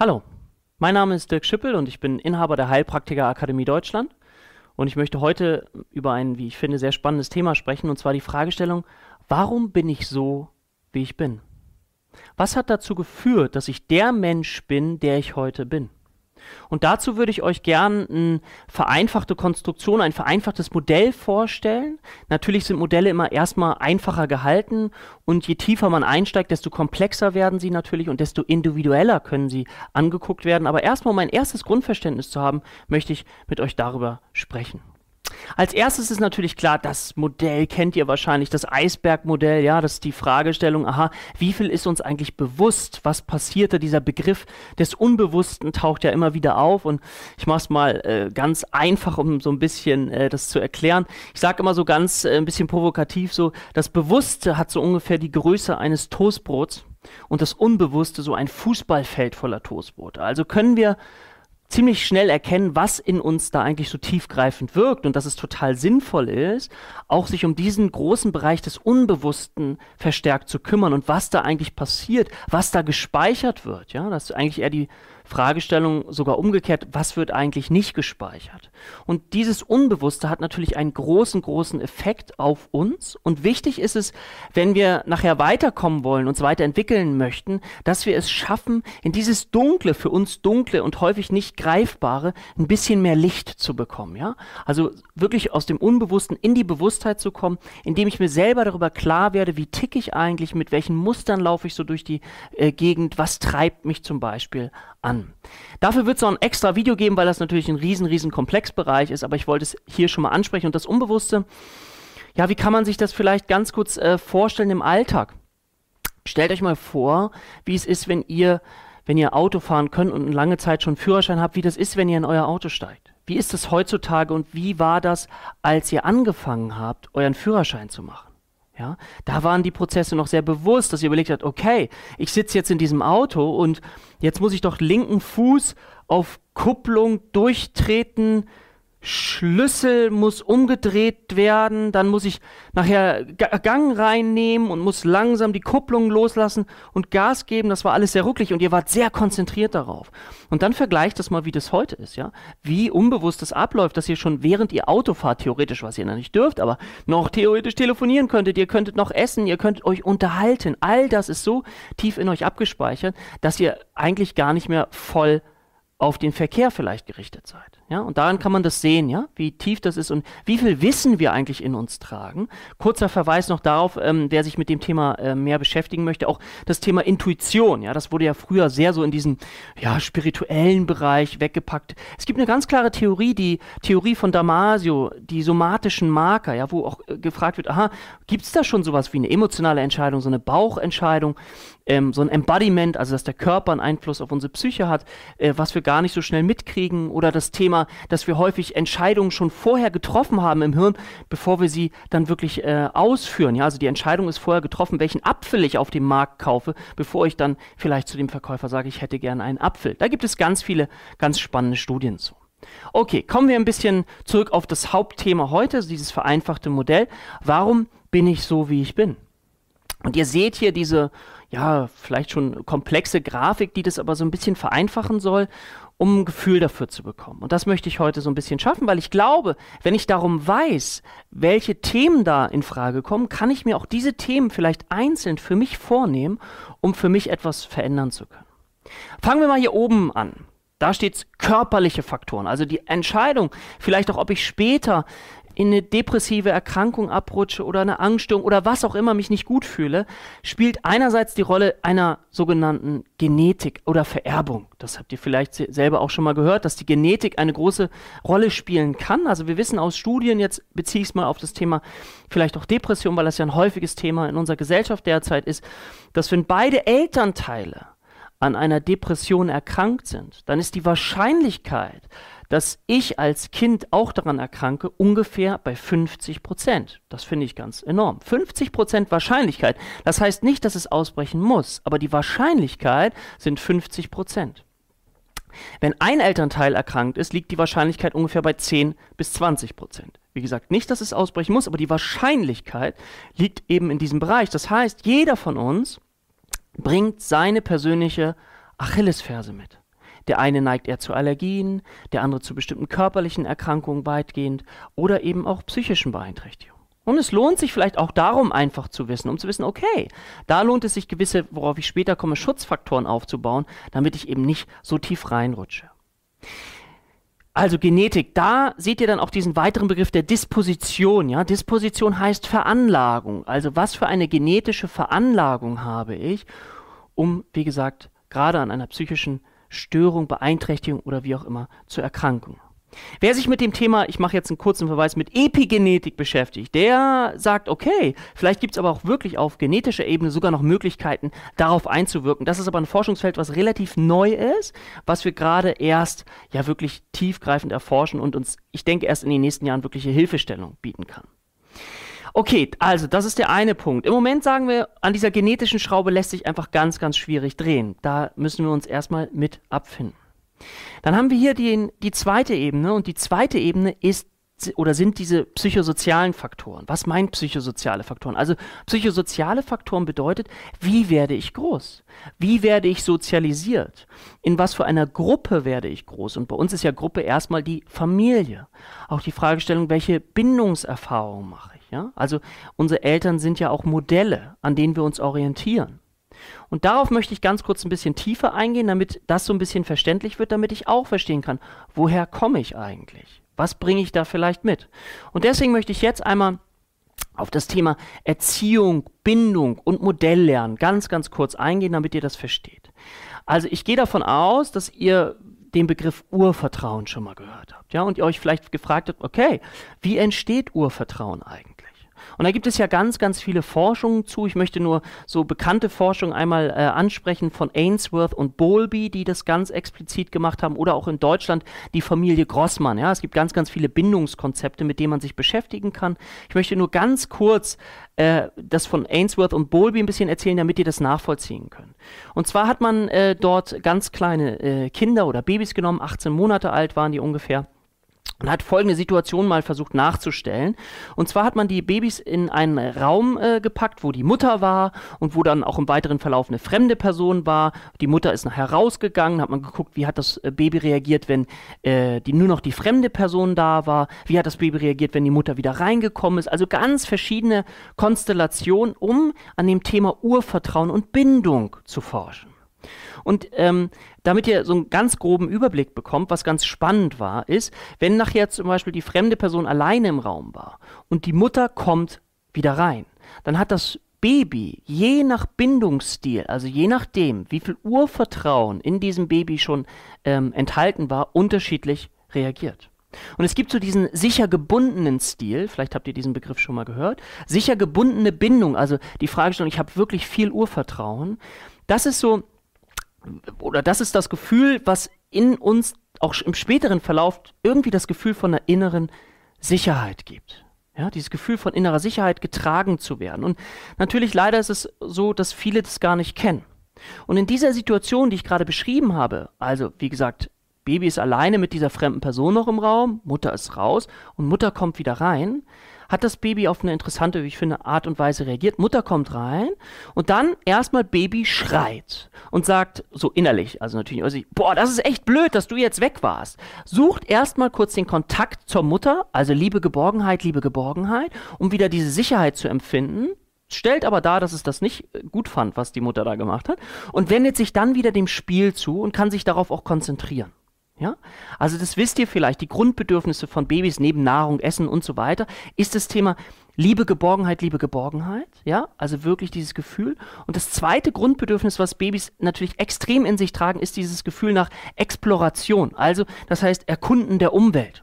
Hallo, mein Name ist Dirk Schippel und ich bin Inhaber der Heilpraktiker Akademie Deutschland. Und ich möchte heute über ein, wie ich finde, sehr spannendes Thema sprechen, und zwar die Fragestellung, warum bin ich so, wie ich bin? Was hat dazu geführt, dass ich der Mensch bin, der ich heute bin? Und dazu würde ich euch gern eine vereinfachte Konstruktion, ein vereinfachtes Modell vorstellen. Natürlich sind Modelle immer erstmal einfacher gehalten und je tiefer man einsteigt, desto komplexer werden sie natürlich und desto individueller können sie angeguckt werden. Aber erstmal, um ein erstes Grundverständnis zu haben, möchte ich mit euch darüber sprechen. Als erstes ist natürlich klar, das Modell kennt ihr wahrscheinlich, das Eisbergmodell, ja, das ist die Fragestellung, aha, wie viel ist uns eigentlich bewusst, was passierte, dieser Begriff des Unbewussten taucht ja immer wieder auf und ich mache es mal äh, ganz einfach, um so ein bisschen äh, das zu erklären. Ich sage immer so ganz äh, ein bisschen provokativ so, das Bewusste hat so ungefähr die Größe eines Toastbrots und das Unbewusste so ein Fußballfeld voller Toastbrote. Also können wir ziemlich schnell erkennen, was in uns da eigentlich so tiefgreifend wirkt und dass es total sinnvoll ist, auch sich um diesen großen Bereich des Unbewussten verstärkt zu kümmern und was da eigentlich passiert, was da gespeichert wird. Ja, das ist eigentlich eher die Fragestellung sogar umgekehrt, was wird eigentlich nicht gespeichert? Und dieses Unbewusste hat natürlich einen großen, großen Effekt auf uns. Und wichtig ist es, wenn wir nachher weiterkommen wollen, uns weiterentwickeln möchten, dass wir es schaffen, in dieses Dunkle, für uns Dunkle und häufig nicht Greifbare, ein bisschen mehr Licht zu bekommen. Ja? Also wirklich aus dem Unbewussten in die Bewusstheit zu kommen, indem ich mir selber darüber klar werde, wie ticke ich eigentlich, mit welchen Mustern laufe ich so durch die äh, Gegend, was treibt mich zum Beispiel an. Dafür wird es auch ein extra Video geben, weil das natürlich ein riesen, riesen Komplexbereich ist, aber ich wollte es hier schon mal ansprechen. Und das Unbewusste, ja, wie kann man sich das vielleicht ganz kurz äh, vorstellen im Alltag? Stellt euch mal vor, wie es ist, wenn ihr, wenn ihr Auto fahren könnt und eine lange Zeit schon Führerschein habt, wie das ist, wenn ihr in euer Auto steigt. Wie ist es heutzutage und wie war das, als ihr angefangen habt, euren Führerschein zu machen? Ja, da waren die Prozesse noch sehr bewusst, dass ihr überlegt habt, okay, ich sitze jetzt in diesem Auto und jetzt muss ich doch linken Fuß auf Kupplung durchtreten, Schlüssel muss umgedreht werden, dann muss ich nachher Gang reinnehmen und muss langsam die Kupplung loslassen und Gas geben. Das war alles sehr rucklig und ihr wart sehr konzentriert darauf. Und dann vergleicht das mal, wie das heute ist, ja. Wie unbewusst das abläuft, dass ihr schon während ihr Auto fahrt, theoretisch, was ihr noch nicht dürft, aber noch theoretisch telefonieren könntet, ihr könntet noch essen, ihr könnt euch unterhalten. All das ist so tief in euch abgespeichert, dass ihr eigentlich gar nicht mehr voll auf den Verkehr vielleicht gerichtet seid. Ja, und daran kann man das sehen, ja, wie tief das ist und wie viel Wissen wir eigentlich in uns tragen. Kurzer Verweis noch darauf, ähm, wer sich mit dem Thema äh, mehr beschäftigen möchte, auch das Thema Intuition, ja, das wurde ja früher sehr so in diesen ja, spirituellen Bereich weggepackt. Es gibt eine ganz klare Theorie, die Theorie von Damasio, die somatischen Marker, ja, wo auch äh, gefragt wird, aha, gibt es da schon sowas wie eine emotionale Entscheidung, so eine Bauchentscheidung, ähm, so ein Embodiment, also dass der Körper einen Einfluss auf unsere Psyche hat, äh, was wir gar nicht so schnell mitkriegen oder das Thema dass wir häufig Entscheidungen schon vorher getroffen haben im Hirn, bevor wir sie dann wirklich äh, ausführen. Ja, also die Entscheidung ist vorher getroffen, welchen Apfel ich auf dem Markt kaufe, bevor ich dann vielleicht zu dem Verkäufer sage, ich hätte gerne einen Apfel. Da gibt es ganz viele ganz spannende Studien zu. Okay, kommen wir ein bisschen zurück auf das Hauptthema heute, also dieses vereinfachte Modell. Warum bin ich so, wie ich bin? Und ihr seht hier diese, ja, vielleicht schon komplexe Grafik, die das aber so ein bisschen vereinfachen soll um ein Gefühl dafür zu bekommen. Und das möchte ich heute so ein bisschen schaffen, weil ich glaube, wenn ich darum weiß, welche Themen da in Frage kommen, kann ich mir auch diese Themen vielleicht einzeln für mich vornehmen, um für mich etwas verändern zu können. Fangen wir mal hier oben an. Da steht körperliche Faktoren, also die Entscheidung, vielleicht auch, ob ich später in eine depressive Erkrankung abrutsche oder eine Angststörung oder was auch immer mich nicht gut fühle, spielt einerseits die Rolle einer sogenannten Genetik oder Vererbung. Das habt ihr vielleicht selber auch schon mal gehört, dass die Genetik eine große Rolle spielen kann. Also wir wissen aus Studien, jetzt beziehe ich es mal auf das Thema vielleicht auch Depression, weil das ja ein häufiges Thema in unserer Gesellschaft derzeit ist, dass wenn beide Elternteile an einer Depression erkrankt sind, dann ist die Wahrscheinlichkeit, dass ich als Kind auch daran erkranke, ungefähr bei 50 Prozent. Das finde ich ganz enorm. 50 Prozent Wahrscheinlichkeit. Das heißt nicht, dass es ausbrechen muss, aber die Wahrscheinlichkeit sind 50 Prozent. Wenn ein Elternteil erkrankt ist, liegt die Wahrscheinlichkeit ungefähr bei 10 bis 20 Prozent. Wie gesagt, nicht, dass es ausbrechen muss, aber die Wahrscheinlichkeit liegt eben in diesem Bereich. Das heißt, jeder von uns bringt seine persönliche Achillesferse mit. Der eine neigt eher zu Allergien, der andere zu bestimmten körperlichen Erkrankungen weitgehend oder eben auch psychischen Beeinträchtigungen. Und es lohnt sich vielleicht auch darum einfach zu wissen, um zu wissen, okay, da lohnt es sich gewisse, worauf ich später komme, Schutzfaktoren aufzubauen, damit ich eben nicht so tief reinrutsche. Also Genetik, da seht ihr dann auch diesen weiteren Begriff der Disposition. Ja? Disposition heißt Veranlagung. Also was für eine genetische Veranlagung habe ich, um, wie gesagt, gerade an einer psychischen Störung, Beeinträchtigung oder wie auch immer zu erkranken. Wer sich mit dem Thema, ich mache jetzt einen kurzen Verweis, mit Epigenetik beschäftigt, der sagt, okay, vielleicht gibt es aber auch wirklich auf genetischer Ebene sogar noch Möglichkeiten, darauf einzuwirken. Das ist aber ein Forschungsfeld, was relativ neu ist, was wir gerade erst ja wirklich tiefgreifend erforschen und uns, ich denke, erst in den nächsten Jahren wirkliche Hilfestellung bieten kann. Okay, also das ist der eine Punkt. Im Moment sagen wir, an dieser genetischen Schraube lässt sich einfach ganz, ganz schwierig drehen. Da müssen wir uns erstmal mit abfinden. Dann haben wir hier die, die zweite Ebene und die zweite Ebene ist oder sind diese psychosozialen Faktoren. Was meint psychosoziale Faktoren? Also psychosoziale Faktoren bedeutet, wie werde ich groß? Wie werde ich sozialisiert? In was für einer Gruppe werde ich groß? Und bei uns ist ja Gruppe erstmal die Familie. Auch die Fragestellung, welche Bindungserfahrungen mache ich? Ja? Also unsere Eltern sind ja auch Modelle, an denen wir uns orientieren. Und darauf möchte ich ganz kurz ein bisschen tiefer eingehen, damit das so ein bisschen verständlich wird, damit ich auch verstehen kann, woher komme ich eigentlich? Was bringe ich da vielleicht mit? Und deswegen möchte ich jetzt einmal auf das Thema Erziehung, Bindung und Modelllernen ganz, ganz kurz eingehen, damit ihr das versteht. Also ich gehe davon aus, dass ihr den Begriff Urvertrauen schon mal gehört habt, ja, und ihr euch vielleicht gefragt habt, okay, wie entsteht Urvertrauen eigentlich? Und da gibt es ja ganz, ganz viele Forschungen zu. Ich möchte nur so bekannte Forschung einmal äh, ansprechen von Ainsworth und Bowlby, die das ganz explizit gemacht haben, oder auch in Deutschland die Familie Grossmann. Ja, es gibt ganz, ganz viele Bindungskonzepte, mit denen man sich beschäftigen kann. Ich möchte nur ganz kurz äh, das von Ainsworth und Bowlby ein bisschen erzählen, damit ihr das nachvollziehen könnt. Und zwar hat man äh, dort ganz kleine äh, Kinder oder Babys genommen, 18 Monate alt waren die ungefähr und hat folgende Situation mal versucht nachzustellen. Und zwar hat man die Babys in einen Raum äh, gepackt, wo die Mutter war und wo dann auch im weiteren Verlauf eine fremde Person war. Die Mutter ist nachher rausgegangen, hat man geguckt, wie hat das äh, Baby reagiert, wenn äh, die, nur noch die fremde Person da war. Wie hat das Baby reagiert, wenn die Mutter wieder reingekommen ist. Also ganz verschiedene Konstellationen, um an dem Thema Urvertrauen und Bindung zu forschen. Und ähm, damit ihr so einen ganz groben Überblick bekommt, was ganz spannend war, ist, wenn nachher zum Beispiel die fremde Person alleine im Raum war und die Mutter kommt wieder rein, dann hat das Baby je nach Bindungsstil, also je nachdem, wie viel Urvertrauen in diesem Baby schon ähm, enthalten war, unterschiedlich reagiert. Und es gibt so diesen sicher gebundenen Stil, vielleicht habt ihr diesen Begriff schon mal gehört, sicher gebundene Bindung, also die Fragestellung, ich habe wirklich viel Urvertrauen. Das ist so oder das ist das Gefühl, was in uns auch im späteren Verlauf irgendwie das Gefühl von einer inneren Sicherheit gibt. Ja, dieses Gefühl von innerer Sicherheit getragen zu werden. Und natürlich leider ist es so, dass viele das gar nicht kennen. Und in dieser Situation, die ich gerade beschrieben habe, also wie gesagt, Baby ist alleine mit dieser fremden Person noch im Raum, Mutter ist raus und Mutter kommt wieder rein, hat das Baby auf eine interessante, wie ich finde, Art und Weise reagiert. Mutter kommt rein und dann erstmal Baby schreit und sagt so innerlich, also natürlich, also, boah, das ist echt blöd, dass du jetzt weg warst. Sucht erstmal kurz den Kontakt zur Mutter, also liebe Geborgenheit, liebe Geborgenheit, um wieder diese Sicherheit zu empfinden stellt aber dar, dass es das nicht gut fand, was die Mutter da gemacht hat, und wendet sich dann wieder dem Spiel zu und kann sich darauf auch konzentrieren. Ja? Also das wisst ihr vielleicht, die Grundbedürfnisse von Babys neben Nahrung, Essen und so weiter, ist das Thema Liebe, Geborgenheit, Liebe, Geborgenheit. Ja? Also wirklich dieses Gefühl. Und das zweite Grundbedürfnis, was Babys natürlich extrem in sich tragen, ist dieses Gefühl nach Exploration. Also das heißt Erkunden der Umwelt.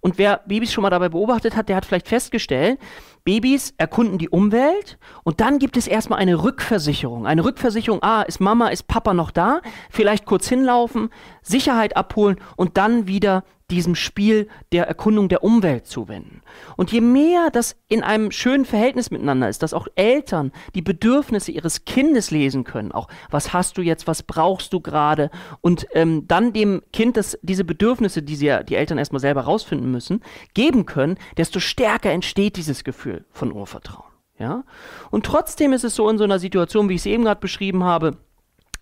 Und wer Babys schon mal dabei beobachtet hat, der hat vielleicht festgestellt, Babys erkunden die Umwelt und dann gibt es erstmal eine Rückversicherung. Eine Rückversicherung, ah, ist Mama, ist Papa noch da? Vielleicht kurz hinlaufen, Sicherheit abholen und dann wieder diesem Spiel der Erkundung der Umwelt zuwenden. Und je mehr das in einem schönen Verhältnis miteinander ist, dass auch Eltern die Bedürfnisse ihres Kindes lesen können, auch was hast du jetzt, was brauchst du gerade und ähm, dann dem Kind das, diese Bedürfnisse, die sie die Eltern erstmal selber rausfinden müssen, geben können, desto stärker entsteht dieses Gefühl von Urvertrauen. Ja? Und trotzdem ist es so in so einer Situation, wie ich es eben gerade beschrieben habe,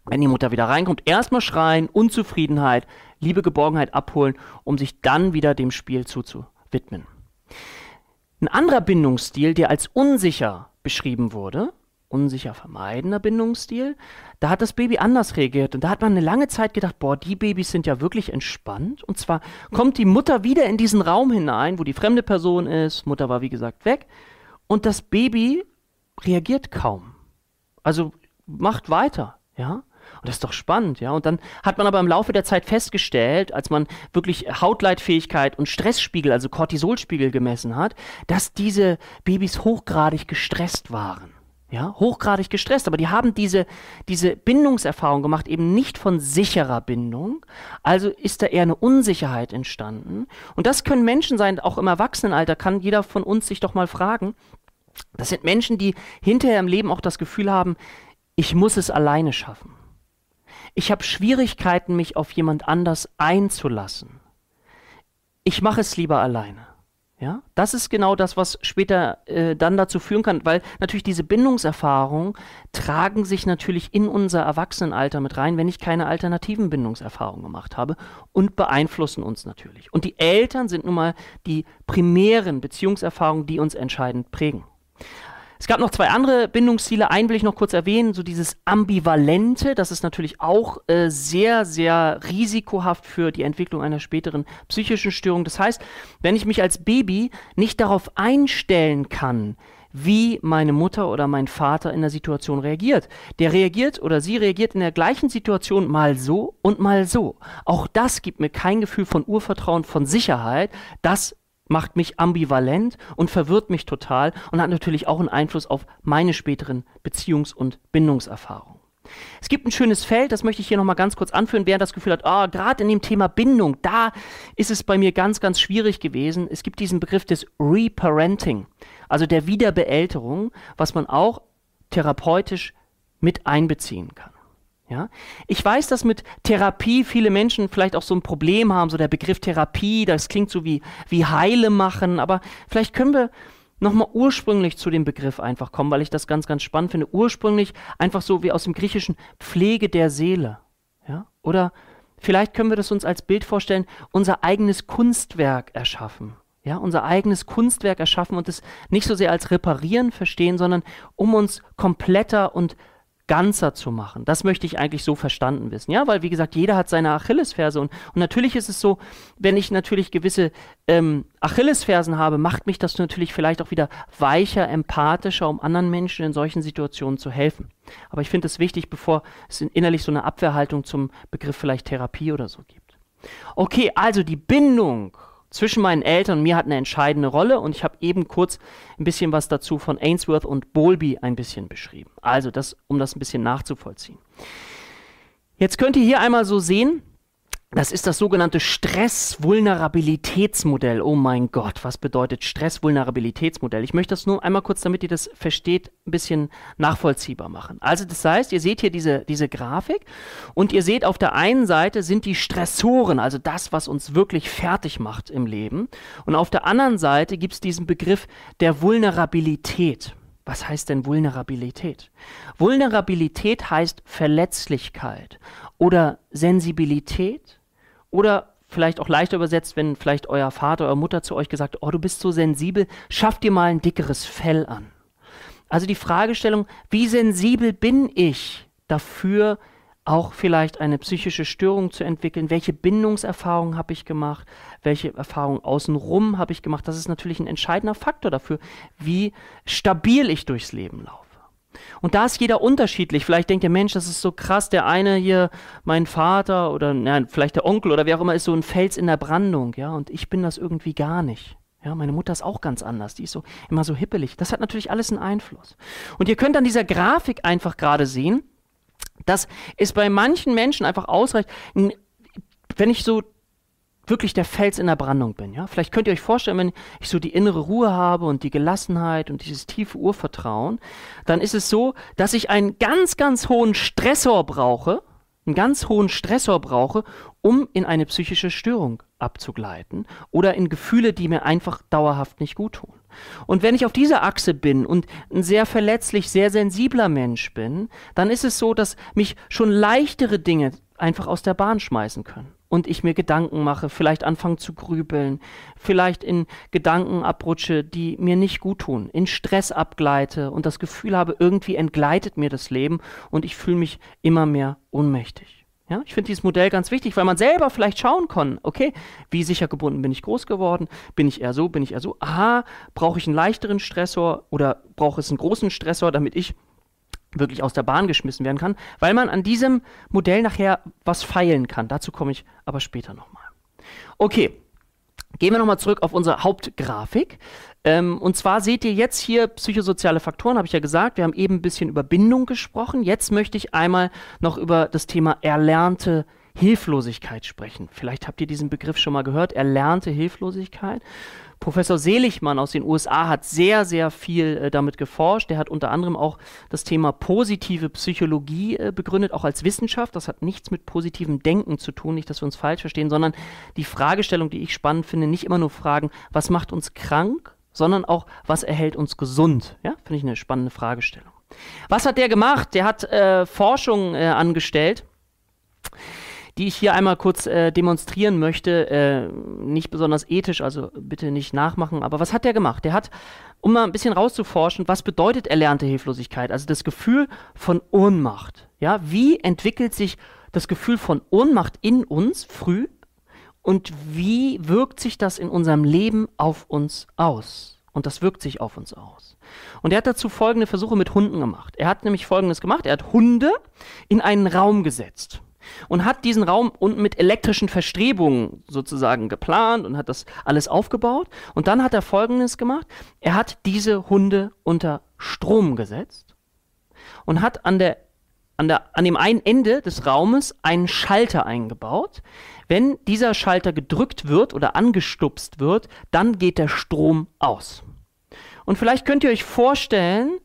wenn die Mutter wieder reinkommt, erstmal schreien, Unzufriedenheit, Liebe, Geborgenheit abholen, um sich dann wieder dem Spiel zuzuwidmen. Ein anderer Bindungsstil, der als unsicher beschrieben wurde, unsicher vermeidender Bindungsstil, da hat das Baby anders reagiert. Und da hat man eine lange Zeit gedacht, boah, die Babys sind ja wirklich entspannt. Und zwar kommt die Mutter wieder in diesen Raum hinein, wo die fremde Person ist. Mutter war, wie gesagt, weg. Und das Baby reagiert kaum. Also macht weiter, ja. Und das ist doch spannend, ja. Und dann hat man aber im Laufe der Zeit festgestellt, als man wirklich Hautleitfähigkeit und Stressspiegel, also Cortisolspiegel gemessen hat, dass diese Babys hochgradig gestresst waren. Ja, hochgradig gestresst, aber die haben diese, diese Bindungserfahrung gemacht, eben nicht von sicherer Bindung. Also ist da eher eine Unsicherheit entstanden. Und das können Menschen sein, auch im Erwachsenenalter kann jeder von uns sich doch mal fragen. Das sind Menschen, die hinterher im Leben auch das Gefühl haben, ich muss es alleine schaffen. Ich habe Schwierigkeiten, mich auf jemand anders einzulassen. Ich mache es lieber alleine. Ja, das ist genau das, was später äh, dann dazu führen kann, weil natürlich diese Bindungserfahrungen tragen sich natürlich in unser Erwachsenenalter mit rein, wenn ich keine alternativen Bindungserfahrungen gemacht habe und beeinflussen uns natürlich. Und die Eltern sind nun mal die primären Beziehungserfahrungen, die uns entscheidend prägen. Es gab noch zwei andere Bindungsstile. Einen will ich noch kurz erwähnen, so dieses Ambivalente. Das ist natürlich auch äh, sehr, sehr risikohaft für die Entwicklung einer späteren psychischen Störung. Das heißt, wenn ich mich als Baby nicht darauf einstellen kann, wie meine Mutter oder mein Vater in der Situation reagiert. Der reagiert oder sie reagiert in der gleichen Situation mal so und mal so. Auch das gibt mir kein Gefühl von Urvertrauen, von Sicherheit. Das macht mich ambivalent und verwirrt mich total und hat natürlich auch einen Einfluss auf meine späteren Beziehungs- und Bindungserfahrungen. Es gibt ein schönes Feld, das möchte ich hier nochmal ganz kurz anführen, wer das Gefühl hat, oh, gerade in dem Thema Bindung, da ist es bei mir ganz, ganz schwierig gewesen. Es gibt diesen Begriff des Reparenting, also der Wiederbeälterung, was man auch therapeutisch mit einbeziehen kann. Ja? Ich weiß, dass mit Therapie viele Menschen vielleicht auch so ein Problem haben, so der Begriff Therapie, das klingt so wie, wie Heile machen, aber vielleicht können wir nochmal ursprünglich zu dem Begriff einfach kommen, weil ich das ganz, ganz spannend finde. Ursprünglich einfach so wie aus dem Griechischen Pflege der Seele. Ja? Oder vielleicht können wir das uns als Bild vorstellen, unser eigenes Kunstwerk erschaffen. Ja, unser eigenes Kunstwerk erschaffen und es nicht so sehr als reparieren verstehen, sondern um uns kompletter und ganzer zu machen. Das möchte ich eigentlich so verstanden wissen. Ja, weil wie gesagt, jeder hat seine Achillesferse und, und natürlich ist es so, wenn ich natürlich gewisse ähm, Achillesfersen habe, macht mich das natürlich vielleicht auch wieder weicher, empathischer, um anderen Menschen in solchen Situationen zu helfen. Aber ich finde es wichtig, bevor es innerlich so eine Abwehrhaltung zum Begriff vielleicht Therapie oder so gibt. Okay, also die Bindung zwischen meinen Eltern und mir hat eine entscheidende Rolle und ich habe eben kurz ein bisschen was dazu von Ainsworth und Bowlby ein bisschen beschrieben. Also das, um das ein bisschen nachzuvollziehen. Jetzt könnt ihr hier einmal so sehen, das ist das sogenannte Stress-Vulnerabilitätsmodell. Oh mein Gott, was bedeutet Stress-Vulnerabilitätsmodell? Ich möchte das nur einmal kurz, damit ihr das versteht, ein bisschen nachvollziehbar machen. Also das heißt, ihr seht hier diese, diese Grafik und ihr seht auf der einen Seite sind die Stressoren, also das, was uns wirklich fertig macht im Leben. Und auf der anderen Seite gibt es diesen Begriff der Vulnerabilität. Was heißt denn Vulnerabilität? Vulnerabilität heißt Verletzlichkeit oder Sensibilität oder vielleicht auch leichter übersetzt, wenn vielleicht euer Vater oder Mutter zu euch gesagt oh, du bist so sensibel, schaff dir mal ein dickeres Fell an. Also die Fragestellung, wie sensibel bin ich dafür, auch vielleicht eine psychische Störung zu entwickeln? Welche Bindungserfahrungen habe ich gemacht? Welche Erfahrungen außenrum habe ich gemacht? Das ist natürlich ein entscheidender Faktor dafür, wie stabil ich durchs Leben laufe. Und da ist jeder unterschiedlich. Vielleicht denkt der Mensch, das ist so krass, der eine hier, mein Vater oder ja, vielleicht der Onkel oder wer auch immer, ist so ein Fels in der Brandung, ja, und ich bin das irgendwie gar nicht. Ja, meine Mutter ist auch ganz anders. Die ist so immer so hippelig. Das hat natürlich alles einen Einfluss. Und ihr könnt an dieser Grafik einfach gerade sehen, dass es bei manchen Menschen einfach ausreicht, wenn ich so wirklich der Fels in der Brandung bin. Ja? Vielleicht könnt ihr euch vorstellen, wenn ich so die innere Ruhe habe und die Gelassenheit und dieses tiefe Urvertrauen, dann ist es so, dass ich einen ganz, ganz hohen Stressor brauche, einen ganz hohen Stressor brauche, um in eine psychische Störung abzugleiten oder in Gefühle, die mir einfach dauerhaft nicht gut tun. Und wenn ich auf dieser Achse bin und ein sehr verletzlich, sehr sensibler Mensch bin, dann ist es so, dass mich schon leichtere Dinge einfach aus der Bahn schmeißen können. Und ich mir Gedanken mache, vielleicht anfange zu grübeln, vielleicht in Gedanken abrutsche, die mir nicht gut tun, in Stress abgleite und das Gefühl habe, irgendwie entgleitet mir das Leben und ich fühle mich immer mehr ohnmächtig. Ja, ich finde dieses Modell ganz wichtig, weil man selber vielleicht schauen kann, okay, wie sicher gebunden bin ich groß geworden? Bin ich eher so, bin ich eher so? Aha, brauche ich einen leichteren Stressor oder brauche es einen großen Stressor, damit ich wirklich aus der Bahn geschmissen werden kann? Weil man an diesem Modell nachher was feilen kann. Dazu komme ich aber später nochmal. Okay, Gehen wir nochmal zurück auf unsere Hauptgrafik. Ähm, und zwar seht ihr jetzt hier psychosoziale Faktoren, habe ich ja gesagt. Wir haben eben ein bisschen über Bindung gesprochen. Jetzt möchte ich einmal noch über das Thema erlernte Hilflosigkeit sprechen. Vielleicht habt ihr diesen Begriff schon mal gehört, erlernte Hilflosigkeit. Professor Seligmann aus den USA hat sehr, sehr viel äh, damit geforscht. Der hat unter anderem auch das Thema positive Psychologie äh, begründet, auch als Wissenschaft. Das hat nichts mit positivem Denken zu tun, nicht, dass wir uns falsch verstehen, sondern die Fragestellung, die ich spannend finde, nicht immer nur fragen, was macht uns krank, sondern auch, was erhält uns gesund. Ja, finde ich eine spannende Fragestellung. Was hat der gemacht? Der hat äh, Forschung äh, angestellt die ich hier einmal kurz äh, demonstrieren möchte. Äh, nicht besonders ethisch, also bitte nicht nachmachen. Aber was hat der gemacht? Der hat, um mal ein bisschen rauszuforschen, was bedeutet erlernte Hilflosigkeit? Also das Gefühl von Ohnmacht. Ja, wie entwickelt sich das Gefühl von Ohnmacht in uns früh und wie wirkt sich das in unserem Leben auf uns aus? Und das wirkt sich auf uns aus. Und er hat dazu folgende Versuche mit Hunden gemacht. Er hat nämlich folgendes gemacht. Er hat Hunde in einen Raum gesetzt und hat diesen Raum unten mit elektrischen Verstrebungen sozusagen geplant und hat das alles aufgebaut. Und dann hat er Folgendes gemacht. Er hat diese Hunde unter Strom gesetzt und hat an, der, an, der, an dem einen Ende des Raumes einen Schalter eingebaut. Wenn dieser Schalter gedrückt wird oder angestupst wird, dann geht der Strom aus. Und vielleicht könnt ihr euch vorstellen,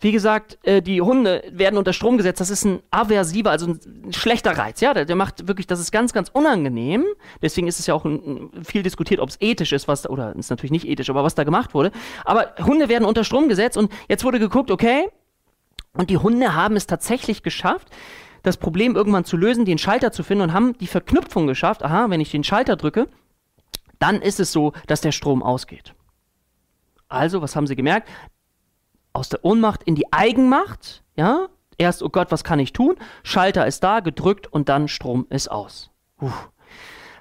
wie gesagt, äh, die Hunde werden unter Strom gesetzt. Das ist ein aversiver, also ein schlechter Reiz. Ja, der, der, macht wirklich, das ist ganz, ganz unangenehm. Deswegen ist es ja auch ein, viel diskutiert, ob es ethisch ist, was, oder ist natürlich nicht ethisch, aber was da gemacht wurde. Aber Hunde werden unter Strom gesetzt und jetzt wurde geguckt, okay, und die Hunde haben es tatsächlich geschafft, das Problem irgendwann zu lösen, den Schalter zu finden und haben die Verknüpfung geschafft. Aha, wenn ich den Schalter drücke, dann ist es so, dass der Strom ausgeht. Also, was haben sie gemerkt? Aus der Ohnmacht in die Eigenmacht, ja, erst, oh Gott, was kann ich tun? Schalter ist da, gedrückt und dann Strom ist aus. Puh.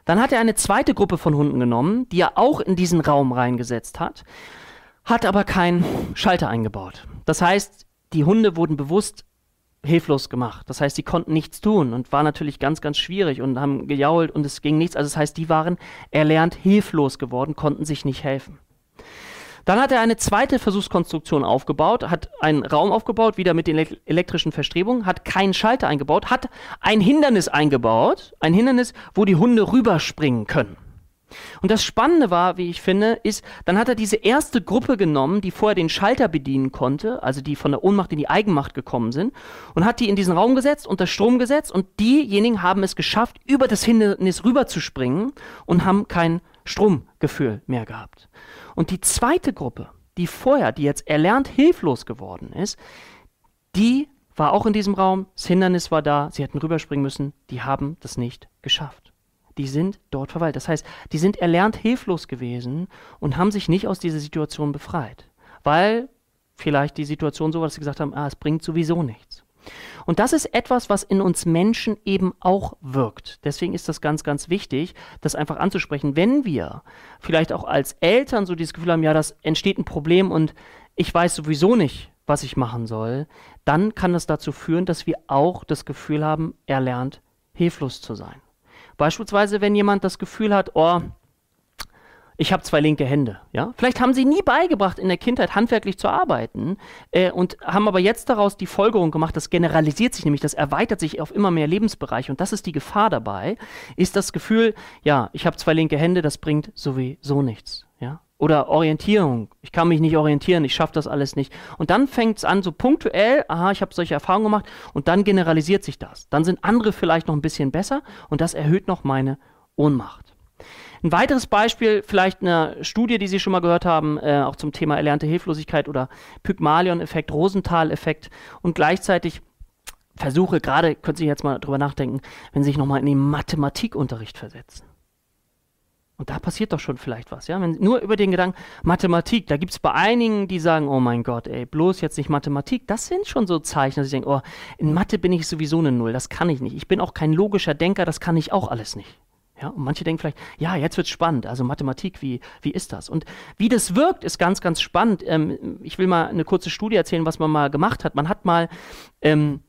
Dann hat er eine zweite Gruppe von Hunden genommen, die er auch in diesen Raum reingesetzt hat, hat aber keinen Schalter eingebaut. Das heißt, die Hunde wurden bewusst hilflos gemacht. Das heißt, sie konnten nichts tun und war natürlich ganz, ganz schwierig und haben gejault und es ging nichts. Also das heißt, die waren erlernt hilflos geworden, konnten sich nicht helfen. Dann hat er eine zweite Versuchskonstruktion aufgebaut, hat einen Raum aufgebaut, wieder mit den elektrischen Verstrebungen, hat keinen Schalter eingebaut, hat ein Hindernis eingebaut, ein Hindernis, wo die Hunde rüberspringen können. Und das Spannende war, wie ich finde, ist, dann hat er diese erste Gruppe genommen, die vorher den Schalter bedienen konnte, also die von der Ohnmacht in die Eigenmacht gekommen sind, und hat die in diesen Raum gesetzt, unter Strom gesetzt, und diejenigen haben es geschafft, über das Hindernis rüberzuspringen und haben kein Stromgefühl mehr gehabt. Und die zweite Gruppe, die vorher, die jetzt erlernt hilflos geworden ist, die war auch in diesem Raum, das Hindernis war da, sie hätten rüberspringen müssen, die haben das nicht geschafft. Die sind dort verweilt. Das heißt, die sind erlernt hilflos gewesen und haben sich nicht aus dieser Situation befreit. Weil vielleicht die Situation so war, dass sie gesagt haben, ah, es bringt sowieso nichts. Und das ist etwas, was in uns Menschen eben auch wirkt. Deswegen ist das ganz, ganz wichtig, das einfach anzusprechen. Wenn wir vielleicht auch als Eltern so dieses Gefühl haben, ja, das entsteht ein Problem und ich weiß sowieso nicht, was ich machen soll, dann kann das dazu führen, dass wir auch das Gefühl haben, er lernt hilflos zu sein. Beispielsweise, wenn jemand das Gefühl hat, oh, ich habe zwei linke Hände. Ja? Vielleicht haben sie nie beigebracht, in der Kindheit handwerklich zu arbeiten äh, und haben aber jetzt daraus die Folgerung gemacht, das generalisiert sich nämlich, das erweitert sich auf immer mehr Lebensbereiche und das ist die Gefahr dabei, ist das Gefühl, ja, ich habe zwei linke Hände, das bringt sowieso nichts. Ja? Oder Orientierung. Ich kann mich nicht orientieren, ich schaffe das alles nicht. Und dann fängt es an, so punktuell, aha, ich habe solche Erfahrungen gemacht, und dann generalisiert sich das. Dann sind andere vielleicht noch ein bisschen besser und das erhöht noch meine Ohnmacht. Ein weiteres Beispiel, vielleicht eine Studie, die Sie schon mal gehört haben, äh, auch zum Thema erlernte Hilflosigkeit oder Pygmalion-Effekt, Rosenthal-Effekt und gleichzeitig Versuche, gerade, können Sie jetzt mal drüber nachdenken, wenn Sie sich nochmal in den Mathematikunterricht versetzen. Und da passiert doch schon vielleicht was, ja? Wenn, nur über den Gedanken Mathematik, da gibt es bei einigen, die sagen, oh mein Gott, ey, bloß jetzt nicht Mathematik. Das sind schon so Zeichen, dass ich denke, oh, in Mathe bin ich sowieso eine Null, das kann ich nicht. Ich bin auch kein logischer Denker, das kann ich auch alles nicht. Ja, und manche denken vielleicht, ja, jetzt wird's spannend. Also Mathematik, wie, wie ist das? Und wie das wirkt, ist ganz, ganz spannend. Ähm, ich will mal eine kurze Studie erzählen, was man mal gemacht hat. Man hat mal ähm,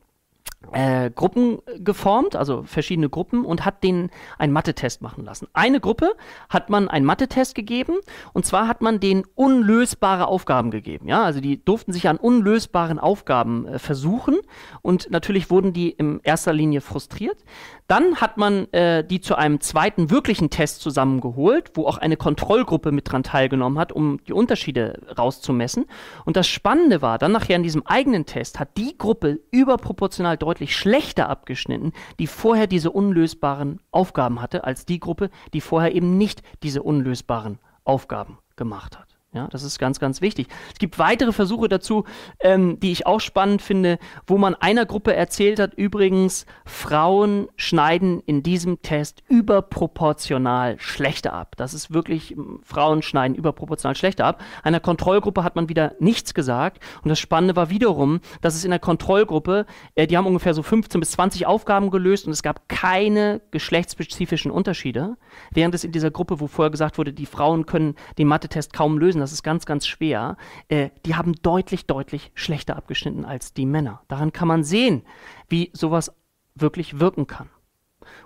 äh, Gruppen geformt, also verschiedene Gruppen, und hat denen einen Mathe-Test machen lassen. Eine Gruppe hat man einen Mathe-Test gegeben, und zwar hat man denen unlösbare Aufgaben gegeben. Ja, also die durften sich an unlösbaren Aufgaben äh, versuchen, und natürlich wurden die in erster Linie frustriert. Dann hat man äh, die zu einem zweiten wirklichen Test zusammengeholt, wo auch eine Kontrollgruppe mit dran teilgenommen hat, um die Unterschiede rauszumessen. Und das Spannende war, dann nachher in diesem eigenen Test hat die Gruppe überproportional deutlich schlechter abgeschnitten, die vorher diese unlösbaren Aufgaben hatte, als die Gruppe, die vorher eben nicht diese unlösbaren Aufgaben gemacht hat. Ja, das ist ganz, ganz wichtig. Es gibt weitere Versuche dazu, ähm, die ich auch spannend finde, wo man einer Gruppe erzählt hat, übrigens, Frauen schneiden in diesem Test überproportional schlechter ab. Das ist wirklich, Frauen schneiden überproportional schlechter ab. Einer Kontrollgruppe hat man wieder nichts gesagt. Und das Spannende war wiederum, dass es in der Kontrollgruppe, äh, die haben ungefähr so 15 bis 20 Aufgaben gelöst und es gab keine geschlechtsspezifischen Unterschiede. Während es in dieser Gruppe, wo vorher gesagt wurde, die Frauen können den Mathe-Test kaum lösen, lösen, das ist ganz, ganz schwer, äh, die haben deutlich, deutlich schlechter abgeschnitten als die Männer. Daran kann man sehen, wie sowas wirklich wirken kann.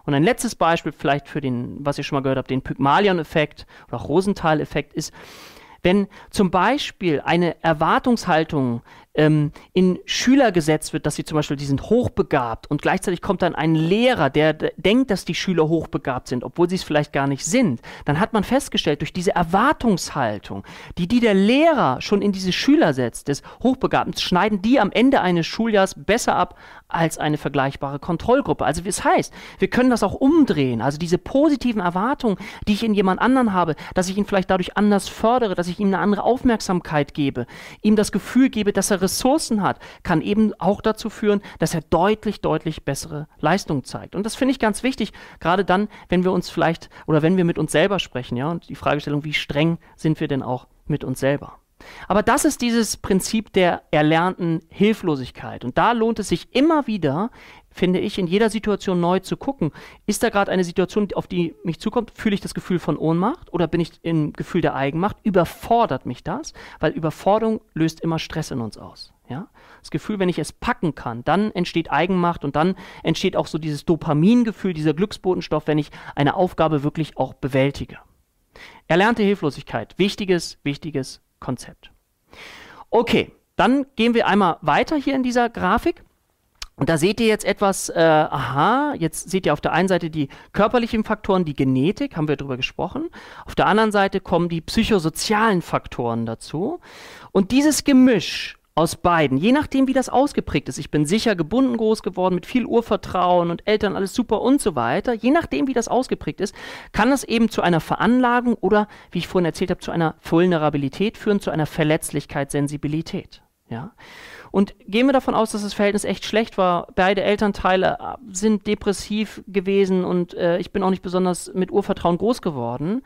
Und ein letztes Beispiel vielleicht für den, was ihr schon mal gehört habt, den Pygmalion-Effekt oder auch Rosenthal-Effekt ist, wenn zum Beispiel eine Erwartungshaltung ähm, in Schüler gesetzt wird, dass sie zum Beispiel, die sind hochbegabt und gleichzeitig kommt dann ein Lehrer, der denkt, dass die Schüler hochbegabt sind, obwohl sie es vielleicht gar nicht sind, dann hat man festgestellt, durch diese Erwartungshaltung, die die der Lehrer schon in diese Schüler setzt, des Hochbegabten, schneiden die am Ende eines Schuljahrs besser ab als eine vergleichbare Kontrollgruppe. Also das heißt, wir können das auch umdrehen. Also diese positiven Erwartungen, die ich in jemand anderen habe, dass ich ihn vielleicht dadurch anders fördere, dass ich ihm eine andere Aufmerksamkeit gebe, ihm das Gefühl gebe, dass er Ressourcen hat, kann eben auch dazu führen, dass er deutlich, deutlich bessere Leistung zeigt. Und das finde ich ganz wichtig, gerade dann, wenn wir uns vielleicht oder wenn wir mit uns selber sprechen, ja, und die Fragestellung, wie streng sind wir denn auch mit uns selber? Aber das ist dieses Prinzip der erlernten Hilflosigkeit. Und da lohnt es sich immer wieder, finde ich, in jeder Situation neu zu gucken. Ist da gerade eine Situation, auf die mich zukommt? Fühle ich das Gefühl von Ohnmacht oder bin ich im Gefühl der Eigenmacht? Überfordert mich das? Weil Überforderung löst immer Stress in uns aus. Ja? Das Gefühl, wenn ich es packen kann, dann entsteht Eigenmacht und dann entsteht auch so dieses Dopamingefühl, dieser Glücksbotenstoff, wenn ich eine Aufgabe wirklich auch bewältige. Erlernte Hilflosigkeit, wichtiges, wichtiges Konzept. Okay, dann gehen wir einmal weiter hier in dieser Grafik. Und da seht ihr jetzt etwas, äh, aha, jetzt seht ihr auf der einen Seite die körperlichen Faktoren, die Genetik, haben wir darüber gesprochen. Auf der anderen Seite kommen die psychosozialen Faktoren dazu. Und dieses Gemisch aus beiden, je nachdem, wie das ausgeprägt ist. Ich bin sicher gebunden groß geworden, mit viel Urvertrauen und Eltern, alles super und so weiter. Je nachdem, wie das ausgeprägt ist, kann es eben zu einer Veranlagung oder, wie ich vorhin erzählt habe, zu einer Vulnerabilität führen, zu einer Verletzlichkeit, Sensibilität. Ja? Und gehen wir davon aus, dass das Verhältnis echt schlecht war. Beide Elternteile äh, sind depressiv gewesen und äh, ich bin auch nicht besonders mit Urvertrauen groß geworden.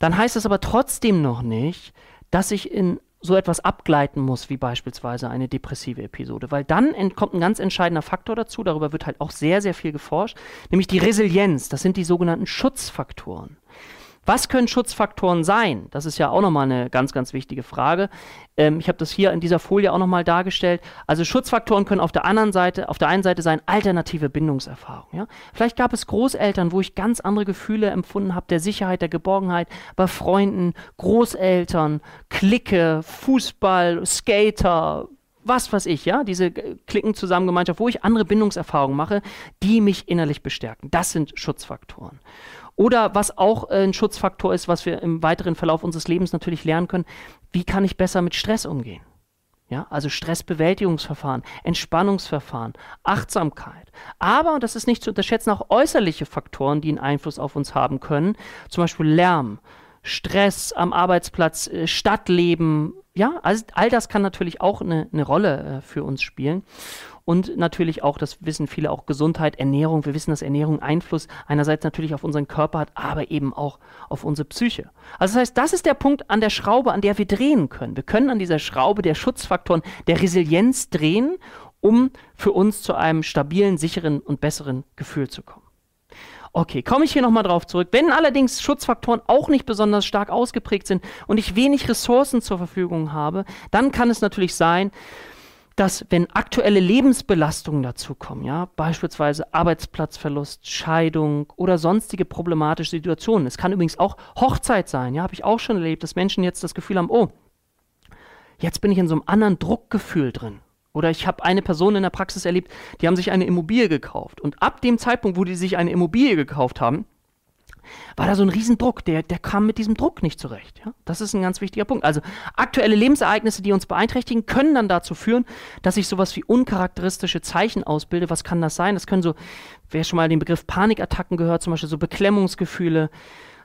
Dann heißt das aber trotzdem noch nicht, dass ich in so etwas abgleiten muss, wie beispielsweise eine depressive Episode. Weil dann kommt ein ganz entscheidender Faktor dazu, darüber wird halt auch sehr, sehr viel geforscht, nämlich die Resilienz. Das sind die sogenannten Schutzfaktoren. Was können Schutzfaktoren sein? Das ist ja auch nochmal eine ganz, ganz wichtige Frage. Ähm, ich habe das hier in dieser Folie auch nochmal dargestellt. Also Schutzfaktoren können auf der anderen Seite, auf der einen Seite sein alternative Bindungserfahrung. Ja? Vielleicht gab es Großeltern, wo ich ganz andere Gefühle empfunden habe, der Sicherheit, der Geborgenheit, bei Freunden, Großeltern, Clique, Fußball, Skater, was weiß ich, ja, diese Klickenzusammengemeinschaft, wo ich andere Bindungserfahrungen mache, die mich innerlich bestärken. Das sind Schutzfaktoren. Oder was auch äh, ein Schutzfaktor ist, was wir im weiteren Verlauf unseres Lebens natürlich lernen können, wie kann ich besser mit Stress umgehen? Ja, also Stressbewältigungsverfahren, Entspannungsverfahren, Achtsamkeit. Aber, und das ist nicht zu unterschätzen, auch äußerliche Faktoren, die einen Einfluss auf uns haben können. Zum Beispiel Lärm, Stress am Arbeitsplatz, äh, Stadtleben. Ja, also all das kann natürlich auch eine, eine Rolle äh, für uns spielen. Und natürlich auch, das wissen viele auch, Gesundheit, Ernährung. Wir wissen, dass Ernährung Einfluss einerseits natürlich auf unseren Körper hat, aber eben auch auf unsere Psyche. Also das heißt, das ist der Punkt an der Schraube, an der wir drehen können. Wir können an dieser Schraube der Schutzfaktoren, der Resilienz drehen, um für uns zu einem stabilen, sicheren und besseren Gefühl zu kommen. Okay, komme ich hier nochmal drauf zurück. Wenn allerdings Schutzfaktoren auch nicht besonders stark ausgeprägt sind und ich wenig Ressourcen zur Verfügung habe, dann kann es natürlich sein, dass wenn aktuelle Lebensbelastungen dazukommen, ja, beispielsweise Arbeitsplatzverlust, Scheidung oder sonstige problematische Situationen, es kann übrigens auch Hochzeit sein, ja, habe ich auch schon erlebt, dass Menschen jetzt das Gefühl haben, oh, jetzt bin ich in so einem anderen Druckgefühl drin. Oder ich habe eine Person in der Praxis erlebt, die haben sich eine Immobilie gekauft. Und ab dem Zeitpunkt, wo die sich eine Immobilie gekauft haben, war da so ein Riesendruck. Der, der kam mit diesem Druck nicht zurecht. Ja? Das ist ein ganz wichtiger Punkt. Also aktuelle Lebensereignisse, die uns beeinträchtigen, können dann dazu führen, dass ich sowas wie uncharakteristische Zeichen ausbilde. Was kann das sein? Das können so, wer schon mal den Begriff Panikattacken gehört, zum Beispiel so Beklemmungsgefühle,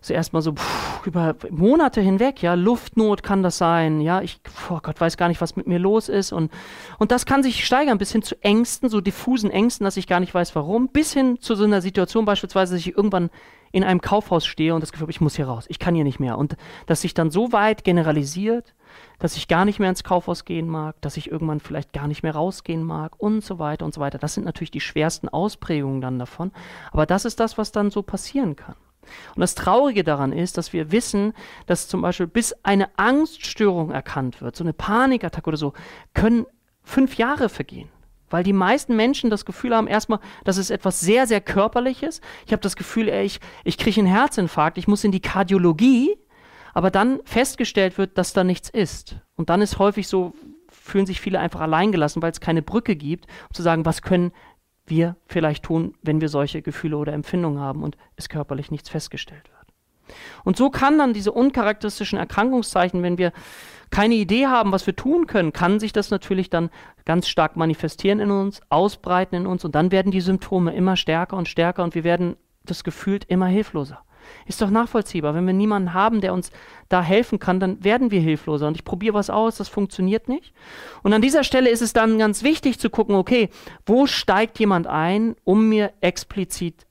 so erstmal so pff, über Monate hinweg, ja, Luftnot kann das sein, ja, ich, oh Gott, weiß gar nicht, was mit mir los ist und, und das kann sich steigern bis hin zu Ängsten, so diffusen Ängsten, dass ich gar nicht weiß, warum, bis hin zu so einer Situation beispielsweise, dass ich irgendwann in einem Kaufhaus stehe und das Gefühl habe, ich muss hier raus, ich kann hier nicht mehr. Und dass sich dann so weit generalisiert, dass ich gar nicht mehr ins Kaufhaus gehen mag, dass ich irgendwann vielleicht gar nicht mehr rausgehen mag und so weiter und so weiter. Das sind natürlich die schwersten Ausprägungen dann davon. Aber das ist das, was dann so passieren kann. Und das Traurige daran ist, dass wir wissen, dass zum Beispiel bis eine Angststörung erkannt wird, so eine Panikattacke oder so, können fünf Jahre vergehen. Weil die meisten Menschen das Gefühl haben, erstmal, das ist etwas sehr, sehr Körperliches. Ich habe das Gefühl, ey, ich, ich kriege einen Herzinfarkt, ich muss in die Kardiologie, aber dann festgestellt wird, dass da nichts ist. Und dann ist häufig so, fühlen sich viele einfach alleingelassen, weil es keine Brücke gibt, um zu sagen, was können wir vielleicht tun, wenn wir solche Gefühle oder Empfindungen haben und es körperlich nichts festgestellt wird. Und so kann dann diese uncharakteristischen Erkrankungszeichen, wenn wir keine Idee haben, was wir tun können, kann sich das natürlich dann ganz stark manifestieren in uns, ausbreiten in uns und dann werden die Symptome immer stärker und stärker und wir werden das gefühlt immer hilfloser. Ist doch nachvollziehbar. Wenn wir niemanden haben, der uns da helfen kann, dann werden wir hilfloser. Und ich probiere was aus, das funktioniert nicht. Und an dieser Stelle ist es dann ganz wichtig zu gucken, okay, wo steigt jemand ein, um mir explizit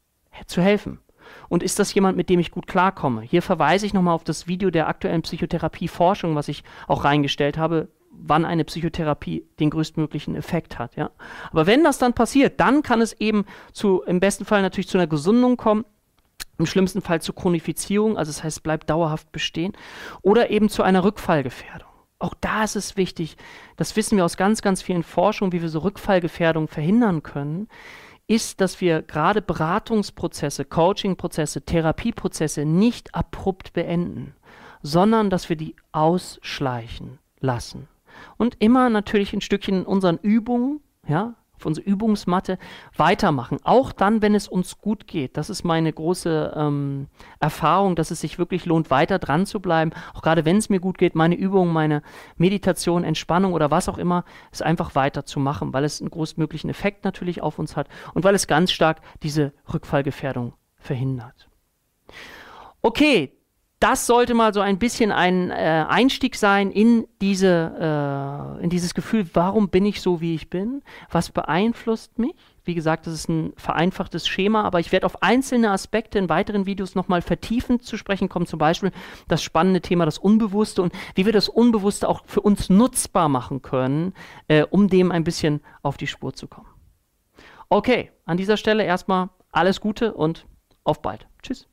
zu helfen? Und ist das jemand, mit dem ich gut klarkomme? Hier verweise ich nochmal auf das Video der aktuellen Psychotherapie-Forschung, was ich auch reingestellt habe, wann eine Psychotherapie den größtmöglichen Effekt hat. Ja? Aber wenn das dann passiert, dann kann es eben zu, im besten Fall natürlich zu einer Gesundung kommen, im schlimmsten Fall zur Chronifizierung, also das heißt, bleibt dauerhaft bestehen, oder eben zu einer Rückfallgefährdung. Auch da ist es wichtig, das wissen wir aus ganz, ganz vielen Forschungen, wie wir so Rückfallgefährdung verhindern können, ist, dass wir gerade Beratungsprozesse, Coachingprozesse, Therapieprozesse nicht abrupt beenden, sondern dass wir die ausschleichen lassen. Und immer natürlich ein Stückchen in unseren Übungen, ja, auf unsere Übungsmatte weitermachen. Auch dann, wenn es uns gut geht. Das ist meine große ähm, Erfahrung, dass es sich wirklich lohnt, weiter dran zu bleiben. Auch gerade wenn es mir gut geht, meine Übungen, meine Meditation, Entspannung oder was auch immer, ist einfach weiter weil es einen großmöglichen Effekt natürlich auf uns hat und weil es ganz stark diese Rückfallgefährdung verhindert. Okay, das sollte mal so ein bisschen ein äh, Einstieg sein in, diese, äh, in dieses Gefühl, warum bin ich so, wie ich bin? Was beeinflusst mich? Wie gesagt, das ist ein vereinfachtes Schema, aber ich werde auf einzelne Aspekte in weiteren Videos nochmal vertiefend zu sprechen kommen. Zum Beispiel das spannende Thema, das Unbewusste und wie wir das Unbewusste auch für uns nutzbar machen können, äh, um dem ein bisschen auf die Spur zu kommen. Okay, an dieser Stelle erstmal alles Gute und auf bald. Tschüss.